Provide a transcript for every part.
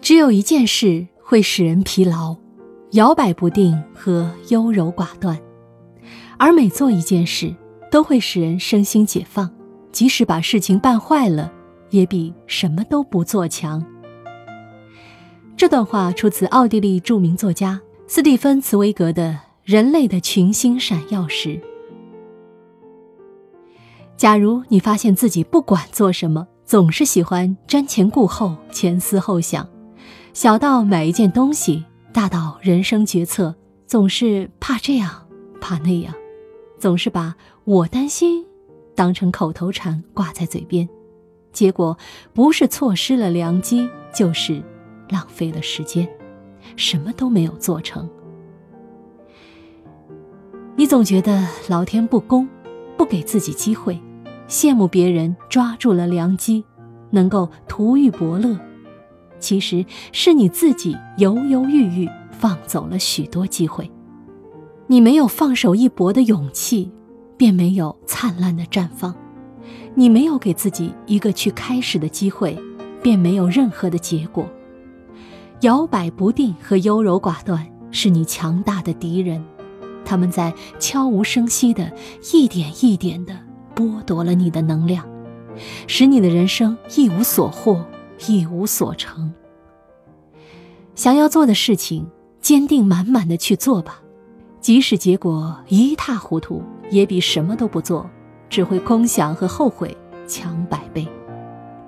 只有一件事会使人疲劳，摇摆不定和优柔寡断，而每做一件事都会使人身心解放，即使把事情办坏了，也比什么都不做强。这段话出自奥地利著名作家斯蒂芬·茨威格的《人类的群星闪耀时》。假如你发现自己不管做什么，总是喜欢瞻前顾后、前思后想，小到买一件东西，大到人生决策，总是怕这样怕那样，总是把我担心当成口头禅挂在嘴边，结果不是错失了良机，就是。浪费了时间，什么都没有做成。你总觉得老天不公，不给自己机会，羡慕别人抓住了良机，能够图欲伯乐。其实是你自己犹犹豫豫，放走了许多机会。你没有放手一搏的勇气，便没有灿烂的绽放；你没有给自己一个去开始的机会，便没有任何的结果。摇摆不定和优柔寡断是你强大的敌人，他们在悄无声息的、一点一点的剥夺了你的能量，使你的人生一无所获、一无所成。想要做的事情，坚定满满的去做吧，即使结果一塌糊涂，也比什么都不做，只会空想和后悔强百倍。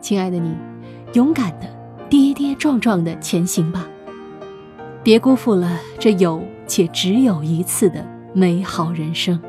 亲爱的你，勇敢的。跌跌撞撞的前行吧，别辜负了这有且只有一次的美好人生。